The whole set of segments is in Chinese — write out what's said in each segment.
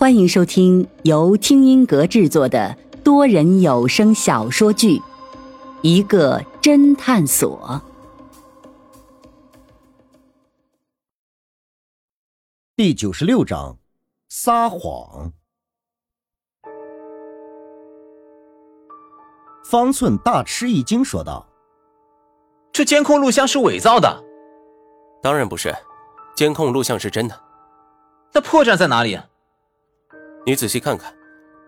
欢迎收听由听音阁制作的多人有声小说剧《一个侦探所》第九十六章：撒谎。方寸大吃一惊，说道：“这监控录像是伪造的？当然不是，监控录像是真的。那破绽在哪里？”你仔细看看，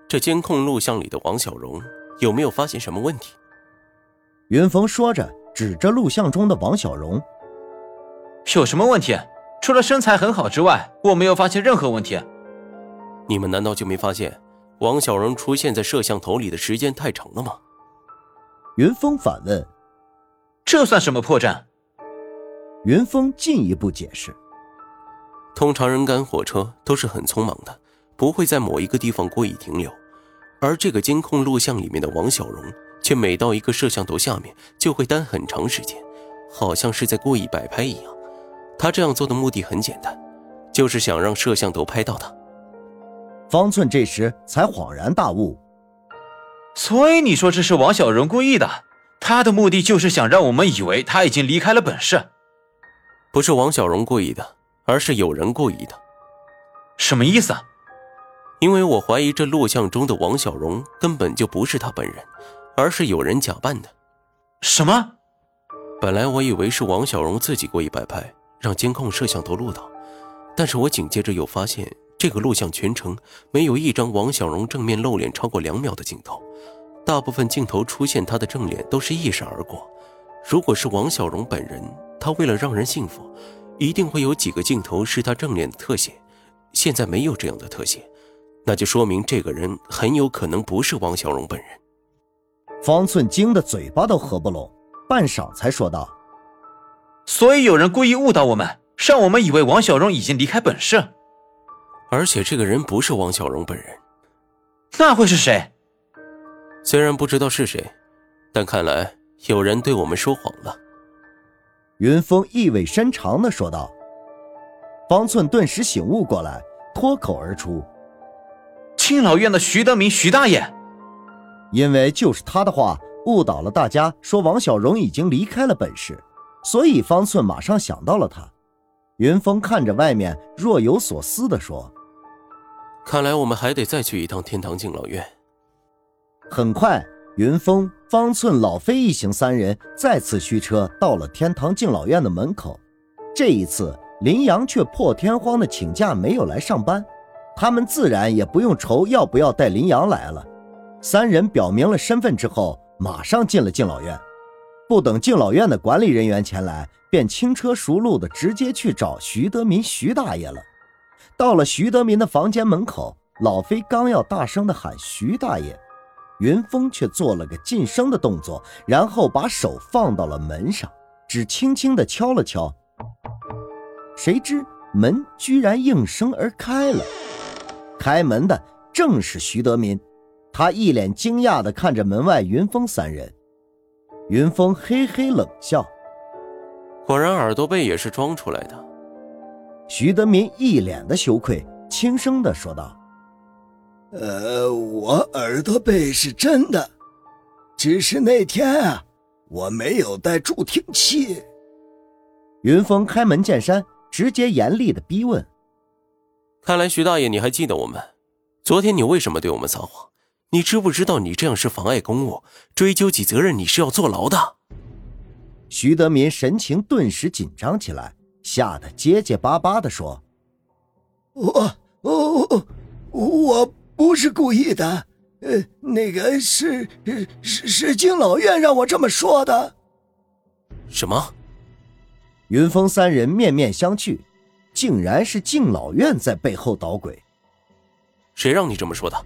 这监控录像里的王小荣有没有发现什么问题？云峰说着，指着录像中的王小荣：“有什么问题？除了身材很好之外，我没有发现任何问题。你们难道就没发现王小荣出现在摄像头里的时间太长了吗？”云峰反问：“这算什么破绽？”云峰进一步解释：“通常人赶火车都是很匆忙的。”不会在某一个地方故意停留，而这个监控录像里面的王小荣，却每到一个摄像头下面就会待很长时间，好像是在故意摆拍一样。他这样做的目的很简单，就是想让摄像头拍到他。方寸这时才恍然大悟，所以你说这是王小荣故意的，他的目的就是想让我们以为他已经离开了本市。不是王小荣故意的，而是有人故意的。什么意思？因为我怀疑这录像中的王小荣根本就不是他本人，而是有人假扮的。什么？本来我以为是王小荣自己故意摆拍，让监控摄像头录到，但是我紧接着又发现这个录像全程没有一张王小荣正面露脸超过两秒的镜头，大部分镜头出现他的正脸都是一闪而过。如果是王小荣本人，他为了让人信服，一定会有几个镜头是他正脸的特写，现在没有这样的特写。那就说明这个人很有可能不是王小荣本人。方寸惊得嘴巴都合不拢，半晌才说道：“所以有人故意误导我们，让我们以为王小荣已经离开本市。而且这个人不是王小荣本人，那会是谁？虽然不知道是谁，但看来有人对我们说谎了。”云峰意味深长的说道。方寸顿时醒悟过来，脱口而出。敬老院的徐德明，徐大爷，因为就是他的话误导了大家，说王小荣已经离开了本市，所以方寸马上想到了他。云峰看着外面，若有所思地说：“看来我们还得再去一趟天堂敬老院。”很快，云峰、方寸、老飞一行三人再次驱车到了天堂敬老院的门口。这一次，林阳却破天荒的请假，没有来上班。他们自然也不用愁要不要带林阳来了。三人表明了身份之后，马上进了敬老院。不等敬老院的管理人员前来，便轻车熟路的直接去找徐德民徐大爷了。到了徐德民的房间门口，老飞刚要大声的喊徐大爷，云峰却做了个噤声的动作，然后把手放到了门上，只轻轻的敲了敲。谁知门居然应声而开了。开门的正是徐德民，他一脸惊讶地看着门外云峰三人。云峰嘿嘿冷笑：“果然耳朵背也是装出来的。”徐德民一脸的羞愧，轻声地说道：“呃，我耳朵背是真的，只是那天啊，我没有带助听器。”云峰开门见山，直接严厉的逼问。看来徐大爷你还记得我们？昨天你为什么对我们撒谎？你知不知道你这样是妨碍公务，追究起责任你是要坐牢的？徐德民神情顿时紧张起来，吓得结结巴巴的说：“我我我不是故意的，呃，那个是是是敬老院让我这么说的。”什么？云峰三人面面相觑。竟然是敬老院在背后捣鬼，谁让你这么说的？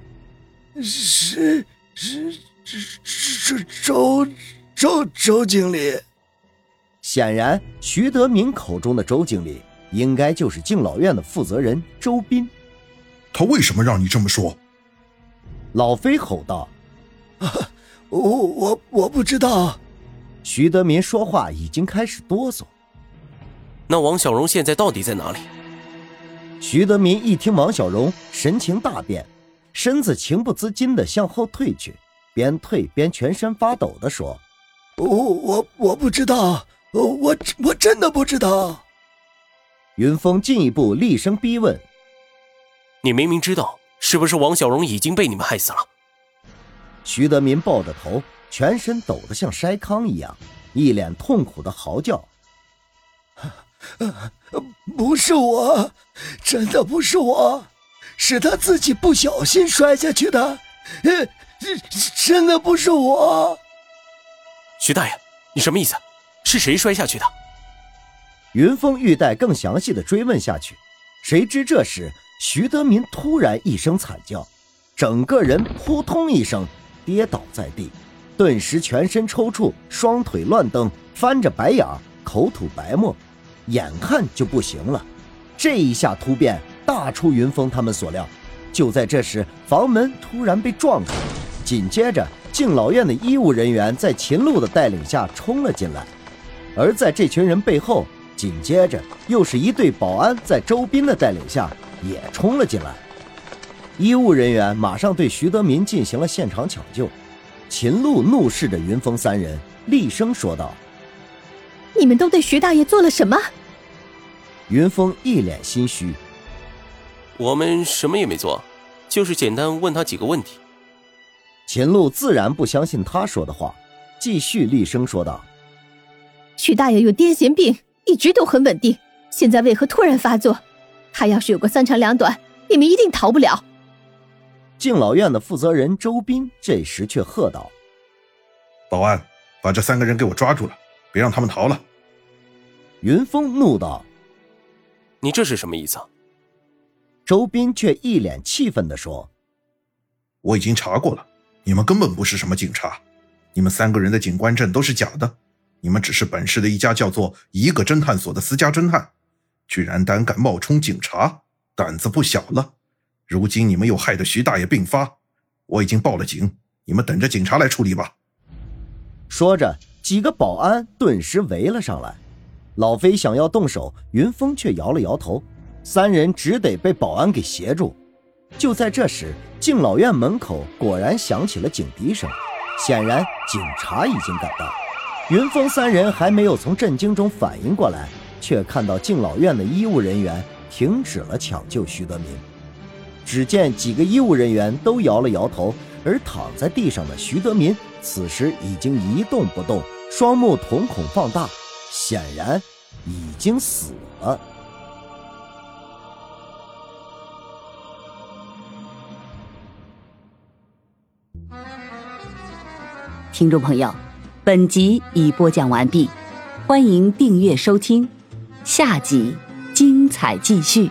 是是是是周周周经理。显然，徐德明口中的周经理，应该就是敬老院的负责人周斌。他为什么让你这么说？老飞吼道：“啊我我我不知道。”徐德民说话已经开始哆嗦。那王小荣现在到底在哪里？徐德民一听王小荣，神情大变，身子情不自禁地向后退去，边退边全身发抖地说：“我我我不知道，我我真的不知道。”云峰进一步厉声逼问：“你明明知道，是不是王小荣已经被你们害死了？”徐德民抱着头，全身抖得像筛糠一样，一脸痛苦的嚎叫：“不是我，真的不是我，是他自己不小心摔下去的，真的不是我。”徐大爷，你什么意思？是谁摔下去的？云峰欲待更详细的追问下去，谁知这时徐德民突然一声惨叫，整个人扑通一声跌倒在地，顿时全身抽搐，双腿乱蹬，翻着白眼，口吐白沫，眼看就不行了。这一下突变大出云峰他们所料。就在这时，房门突然被撞开，紧接着敬老院的医务人员在秦璐的带领下冲了进来，而在这群人背后。紧接着，又是一队保安在周斌的带领下也冲了进来。医务人员马上对徐德民进行了现场抢救。秦璐怒视着云峰三人，厉声说道：“你们都对徐大爷做了什么？”云峰一脸心虚：“我们什么也没做，就是简单问他几个问题。”秦璐自然不相信他说的话，继续厉声说道：“徐大爷有癫痫病。”一直都很稳定，现在为何突然发作？他要是有个三长两短，你们一定逃不了。敬老院的负责人周斌这时却喝道：“保安，把这三个人给我抓住了，别让他们逃了。”云峰怒道：“你这是什么意思？”周斌却一脸气愤地说：“我已经查过了，你们根本不是什么警察，你们三个人的警官证都是假的。”你们只是本市的一家叫做“一个侦探所”的私家侦探，居然胆敢冒充警察，胆子不小了。如今你们又害得徐大爷病发，我已经报了警，你们等着警察来处理吧。说着，几个保安顿时围了上来。老飞想要动手，云峰却摇了摇头，三人只得被保安给挟住。就在这时，敬老院门口果然响起了警笛声，显然警察已经赶到。云峰三人还没有从震惊中反应过来，却看到敬老院的医务人员停止了抢救徐德民。只见几个医务人员都摇了摇头，而躺在地上的徐德民此时已经一动不动，双目瞳孔放大，显然已经死了。听众朋友。本集已播讲完毕，欢迎订阅收听，下集精彩继续。